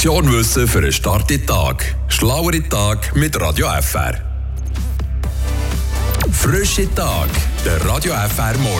Portion Wissen für einen starken Tag. Schlauere Tag mit Radio FR. Frische Tag, der Radio FR Morgen.